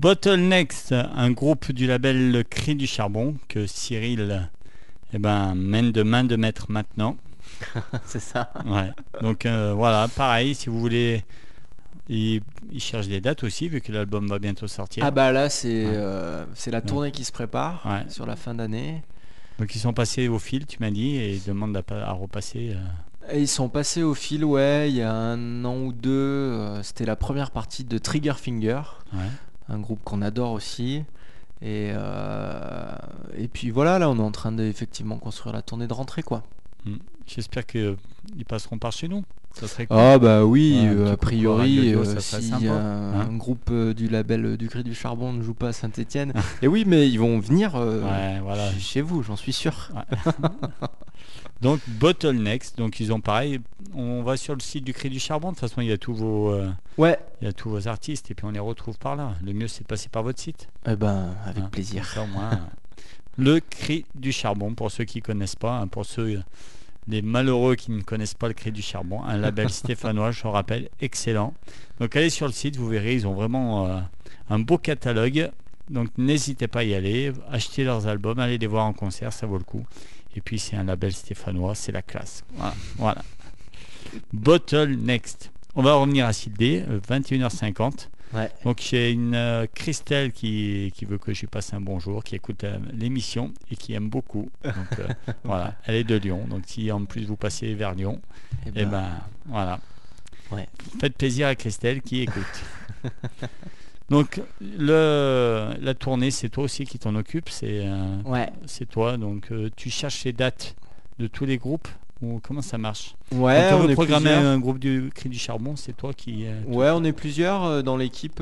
Bottlenecks, un groupe du label Le Cri du Charbon que Cyril eh ben, mène de main de maître maintenant. c'est ça. Ouais. Donc euh, voilà, pareil, si vous voulez, il, il cherche des dates aussi, vu que l'album va bientôt sortir. Ah bah là, c'est Ouais. euh, la tournée qui se prépare Ouais. sur la fin d'année. Donc ils sont passés au fil, tu m'as dit, et ils demandent à, pas- à repasser. euh, Et ils sont passés au fil, ouais, il y a un an ou deux. euh, C'était la première partie de Trigger Finger, ouais. Un groupe qu'on adore aussi. Et, euh, et puis voilà, là, on est en train de effectivement construire la tournée de rentrée, quoi. J'espère qu'ils passeront par chez nous. Ça serait cool. Ah bah oui, Ouais, euh, a priori, Radio euh, ça si un, hein. un groupe euh, du label euh, du Cri du Charbon ne joue pas à Saint-Etienne, et oui, mais ils vont venir euh, Ouais, voilà. ch- chez vous, j'en suis sûr. Donc Bottlenecks, donc ils ont pareil. On va sur le site du Cri du Charbon. De toute façon, il y a tous vos, euh, Ouais, il y a tous vos artistes et puis on les retrouve par là. Le mieux, c'est de passer par votre site. eh ben, avec Hein, plaisir. ça, euh, le Cri du Charbon, pour ceux qui connaissent pas, hein, pour ceux les malheureux qui ne connaissent pas le Cri du Charbon, un label stéphanois, je rappelle, excellent. Donc allez sur le site, vous verrez, ils ont vraiment euh, un beau catalogue. Donc n'hésitez pas à y aller, achetez leurs albums, allez les voir en concert, ça vaut le coup. Et puis c'est un label stéphanois, c'est la classe. Voilà. voilà. Bottle Next. On va revenir à euh, 21h50. Ouais. Donc j'ai une euh, Christelle qui, qui veut que je lui passe un bonjour, qui écoute euh, l'émission et qui aime beaucoup. Donc euh, voilà, elle est de Lyon. Donc si en plus vous passez vers Lyon, Eh et ben, ben voilà. Ouais. Faites plaisir à Christelle qui écoute. donc le, la tournée, c'est toi aussi qui t'en occupe, c'est euh, Ouais, c'est toi. Donc euh, tu cherches les dates de tous les groupes ou comment ça marche? Ouais, Quand on est programmer plusieurs. un groupe du Cri du Charbon, c'est toi qui. euh, Ouais, on est plusieurs dans l'équipe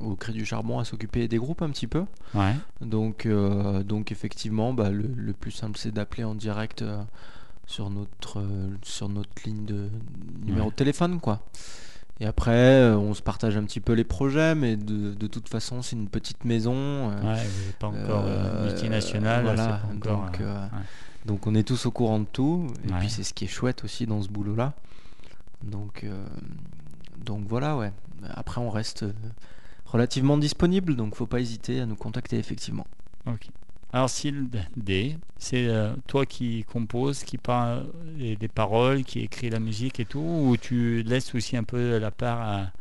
au Cri du Charbon à s'occuper des groupes un petit peu. Ouais. Donc, euh, donc effectivement, bah, le, le plus simple c'est d'appeler en direct sur notre sur notre ligne de numéro Ouais. de téléphone, quoi. Et après, euh, on se partage un petit peu les projets, mais de, de toute façon, c'est une petite maison. euh, Ouais, pas encore euh, Euh, multinational. voilà, c'est pas encore, donc, ouais. Donc on est tous au courant de tout. Et Ouais. puis c'est ce qui est chouette aussi dans ce boulot-là. Donc, donc voilà, ouais. Après on reste relativement disponible, donc faut pas hésiter à nous contacter effectivement. Ok. Alors D, c'est euh, toi qui composes, qui parle des des paroles, qui écrit la musique et tout, ou tu laisses aussi un peu la part à,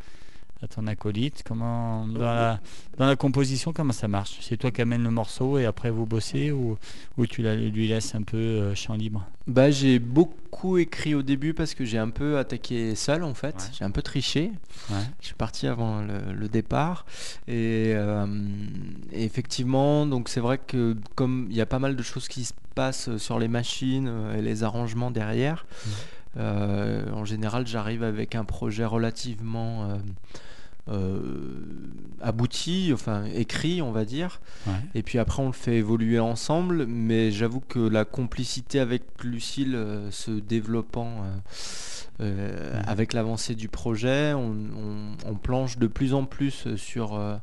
à ton acolyte Comment dans la, dans la composition, comment ça marche? C'est toi qui amènes le morceau et après vous bossez, ou, ou tu la- lui laisses un peu euh, champ libre? Bah j'ai beaucoup écrit au début parce que j'ai un peu attaqué seul en fait. Ouais. J'ai un peu triché. Ouais. Je suis parti avant le, le départ. Et, euh, et effectivement, donc c'est vrai que comme il y a pas mal de choses qui se passent sur les machines euh, et les arrangements derrière, euh, en général, j'arrive avec un projet relativement abouti, enfin écrit, on va dire. Ouais. Et puis après, on le fait évoluer ensemble. Mais j'avoue que la complicité avec Lucille euh, se développant euh, euh, Mhm. avec l'avancée du projet, on, on- on planche de plus en plus sur, euh,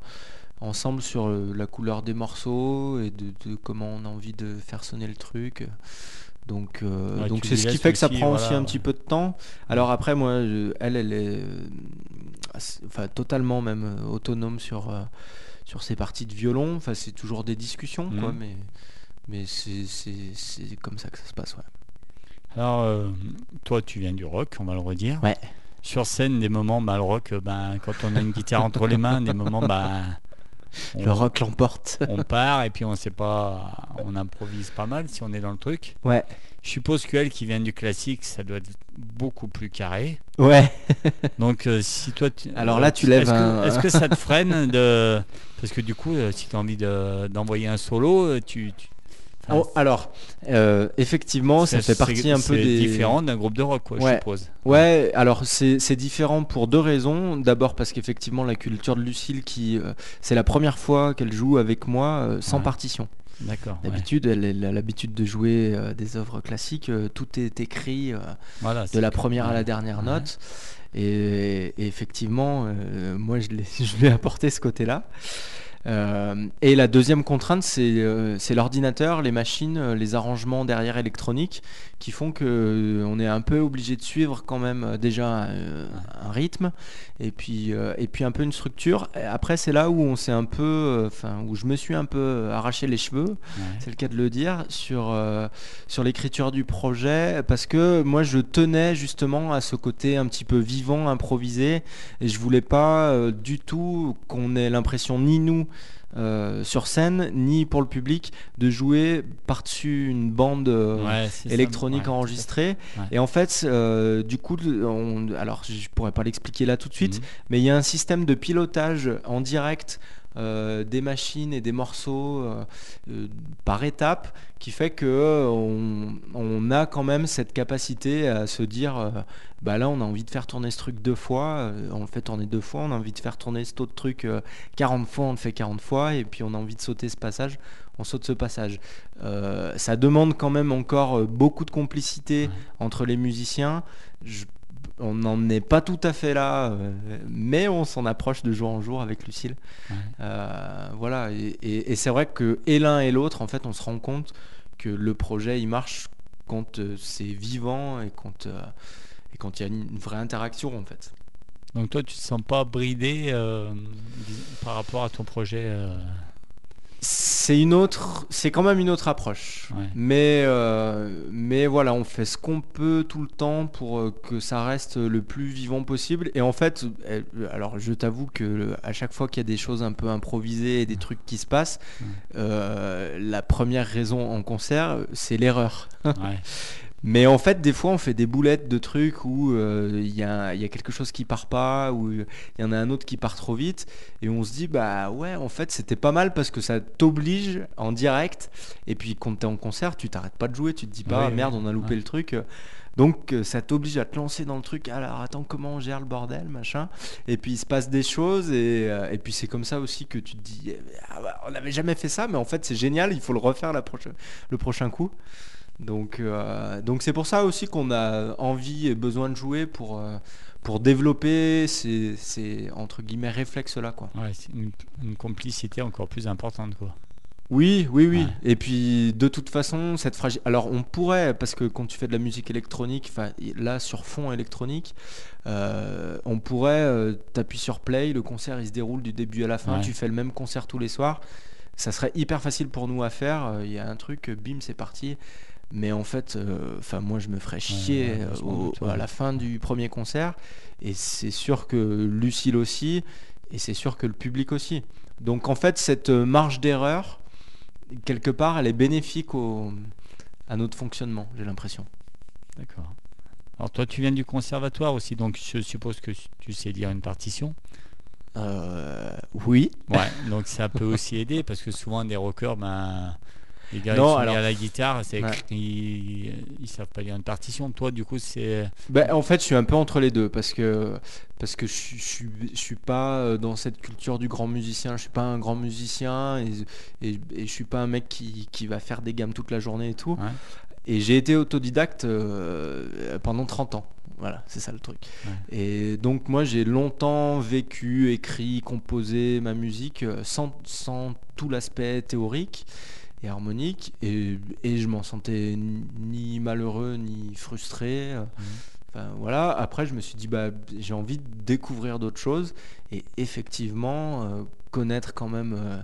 ensemble sur euh, la couleur des morceaux et de, de comment on a envie de faire sonner le truc. Donc, euh, Ouais, donc c'est ce qui fait que ça prend aussi un petit peu de temps. Alors après, moi, je- elle, elle est euh, enfin, totalement même euh, autonome sur, euh, sur ses parties de violon. Enfin, c'est toujours des discussions, quoi, Mhm. mais, mais c'est, comme ça que ça se passe, ouais. Alors, euh, toi, tu viens du rock, on va le redire. Ouais. Sur scène, des moments, bah, le rock, ben, quand on a une guitare entre les mains, des moments, bah, on, Le rock l'emporte. on part et puis on sait pas, on improvise pas mal si on est dans le truc. ouais. Je suppose qu'elle qui vient du classique, ça doit être beaucoup plus carré. Ouais. Donc, euh, si toi, tu- Alors là, tu lèves est-ce que- un- Est-ce que ça te freine de, parce que du coup, euh, si tu as envie de- d'envoyer un solo, euh, tu, Oh, alors, euh, effectivement, ça fait partie un peu c'est des. différent d'un groupe de rock, quoi, je suppose. Ouais, alors c'est c'est différent pour deux raisons. D'abord parce qu'effectivement la culture de Lucille, qui euh, c'est la première fois qu'elle joue avec moi euh, sans Ouais. partition. D'accord. ouais. D'habitude, elle, elle a l'habitude de jouer euh, des œuvres classiques. euh, tout est écrit euh, Voilà, de la première à la dernière note. Et, et effectivement, moi je l'ai je lui ai apporté ce côté-là. Euh, et la deuxième contrainte, c'est euh, l'ordinateur, les machines, euh, les arrangements derrière électroniques qui font que euh, on est un peu obligé de suivre quand même déjà un rythme et puis, et puis un peu une structure. Et après, c'est là où on s'est un peu, enfin, où je me suis un peu arraché les cheveux Ouais. c'est le cas de le dire, sur, sur l'écriture du projet, parce que moi je tenais justement à ce côté un petit peu vivant, improvisé, et je voulais pas du tout qu'on ait l'impression, ni nous euh, sur scène, ni pour le public, de jouer par-dessus une bande euh, Ouais, c'est ça. électronique Ouais, enregistrée. Ouais. Et en fait, euh, du coup, on- alors je pourrais pas l'expliquer là tout de suite, Mhm. mais il y a un système de pilotage en direct euh, des machines et des morceaux euh, euh, par étape qui fait que on, on a quand même cette capacité à se dire bah là on a envie de faire tourner ce truc deux fois on le fait tourner deux fois on a envie de faire tourner cet autre truc euh, 40 fois on le fait 40 fois et puis on a envie de sauter ce passage on saute ce passage Euh, ça demande quand même encore beaucoup de complicité Ouais. entre les musiciens Je- on n'en est pas tout à fait là, euh, mais on s'en approche de jour en jour avec Lucille. Ouais. Euh, voilà, et, et- et c'est vrai que et l'un et l'autre, en fait, on se rend compte que le projet il marche quand euh, c'est vivant et quand euh, et quand il y a une vraie interaction en fait. Donc toi, tu te sens pas bridé par rapport à ton projet C'est une autre, c'est quand même une autre approche. Ouais. Mais euh, mais voilà, on fait ce qu'on peut tout le temps pour euh, que ça reste le plus vivant possible. Et en fait, euh, alors je t'avoue que à chaque fois qu'il y a des choses un peu improvisées et des trucs qui se passent, Ouais. euh, la première raison en concert, c'est l'erreur. Mais en fait, des fois, on fait des boulettes de trucs où euh, il y, a, il y a quelque chose qui part pas, ou il y en a un autre qui part trop vite, et on se dit, bah ouais, en fait, c'était pas mal parce que ça t'oblige en direct. Et puis, quand t'es en concert, tu t'arrêtes pas de jouer, tu te dis pas, Oui, ah, oui. merde, on a loupé le truc. Donc, euh, ça t'oblige à te lancer dans le truc. Alors, attends, comment on gère le bordel, machin? Et puis, il se passe des choses, et, euh, et puis c'est comme ça aussi que tu te dis, ah bah, on n'avait jamais fait ça, mais en fait, c'est génial, il faut le refaire la le prochain coup. Donc, euh, donc c'est pour ça aussi qu'on a envie et besoin de jouer pour, euh, pour développer ces, ces, entre guillemets réflexes-là. Quoi. Ouais, c'est une, une complicité encore plus importante quoi. Oui, oui, oui. Ouais. Et puis de toute façon, cette fragilité. Alors on pourrait, parce que quand tu fais de la musique électronique, là sur fond électronique, euh, on pourrait, euh, t'appuies sur play, le concert il se déroule du début à la fin, Ouais. tu fais le même concert tous les soirs. Ça serait hyper facile pour nous à faire. Il y a un truc, bim, c'est parti. Mais en fait, euh, enfin moi je me ferais chier ouais, euh, au- à la fin du premier concert. Et c'est sûr que Lucille aussi, et c'est sûr que le public aussi. Donc en fait, cette euh, marge d'erreur, quelque part, elle est bénéfique au, à notre fonctionnement, j'ai l'impression. D'accord. Alors toi, tu viens du conservatoire aussi, donc je suppose que tu sais lire une partition. Euh, oui. Ouais. donc ça peut aussi aider parce que souvent des rockers, ben, les gars Non, ils sont alors- à la guitare, c'est Ouais. ils, ils savent pas lire une partition. Toi, du coup, c'est Ben, en fait, je suis un peu entre les deux parce que parce que je, suis- je suis je suis pas euh, dans cette culture du grand musicien. Je suis pas un grand musicien et, et, et je suis pas un mec qui, qui va faire des gammes toute la journée et tout. Ouais. Et j'ai été autodidacte euh, pendant 30 ans. Voilà, c'est ça le truc. Ouais. Et donc moi j'ai longtemps vécu, écrit, composé ma musique euh, sans, sans tout l'aspect théorique et harmonique et, et je m'en sentais ni- malheureux ni frustré. euh, Enfin, voilà. Après je me suis dit bah j'ai envie de découvrir d'autres choses et effectivement euh, connaître quand même euh,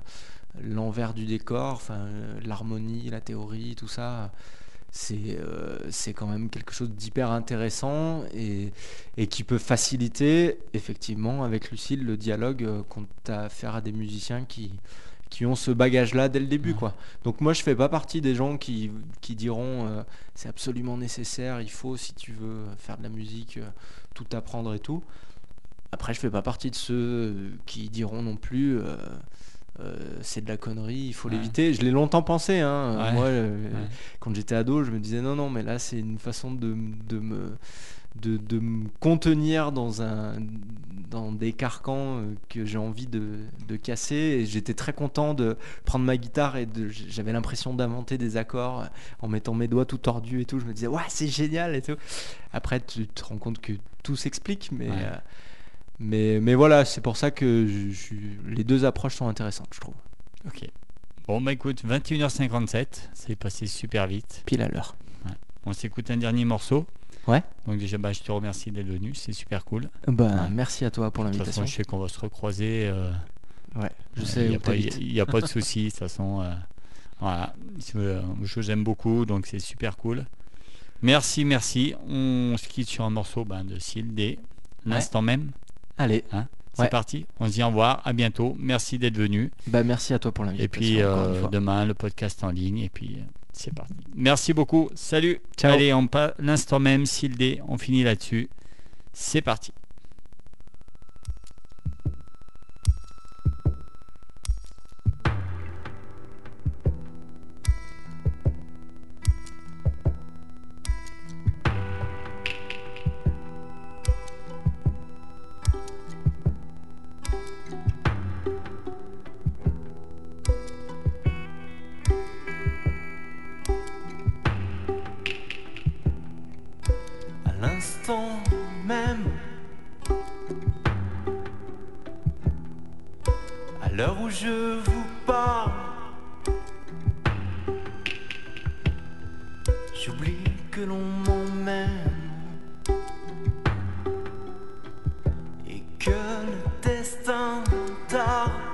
l'envers du décor, enfin euh, l'harmonie, la théorie, tout ça c'est c'est quand même quelque chose d'hyper intéressant et, et qui peut faciliter effectivement avec Lucille le dialogue qu'on a à faire à des musiciens qui, qui ont ce bagage-là dès le début. Ouais. Quoi. Donc moi je fais pas partie des gens qui, qui diront euh, c'est absolument nécessaire, il faut si tu veux faire de la musique, euh, tout apprendre et tout. Après je fais pas partie de ceux euh, qui diront non plus... euh, c'est de la connerie, il faut Ouais. l'éviter. Je l'ai longtemps pensé. Hein. Ouais. Moi, quand j'étais ado, je me disais non, non, mais là, c'est une façon de, de me de, de me contenir dans un dans des carcans euh, que j'ai envie de, de casser et j'étais très content de prendre ma guitare et j'avais l'impression d'inventer des accords euh, en mettant mes doigts tout tordus et tout je me disais ouais c'est génial et tout après tu te rends compte que tout s'explique mais Ouais. euh, Mais, mais voilà, c'est pour ça que je- je- les deux approches sont intéressantes, je trouve. Ok. Bon, bah écoute, 21h57, c'est passé super vite. Pile à l'heure. On s'écoute un dernier morceau. Ouais. Donc déjà, bah, je te remercie d'être venu, c'est super cool. Bah, Ouais. Merci à toi pour De toute l'invitation. façon, je sais qu'on va se recroiser. euh, Ouais, je Il sais n'y où a, pas- a de souci, de toute façon. euh, voilà, Euh, je vous aime beaucoup, donc c'est super cool. Merci, merci. On se quitte sur un morceau ben, de Syl D. L'instant même. Allez, C'est Ouais. parti. On se dit au revoir. À bientôt. Merci d'être venu. bah merci à toi pour l'invitation. Et puis euh, demain, le podcast en ligne. Et puis euh, c'est parti. Merci beaucoup. Salut. Ciao. Allez, on passe l'instant même. Syl D. On finit là-dessus. C'est parti. L'heure où je vous parle, j'oublie que l'on m'emmène et que le destin tarde.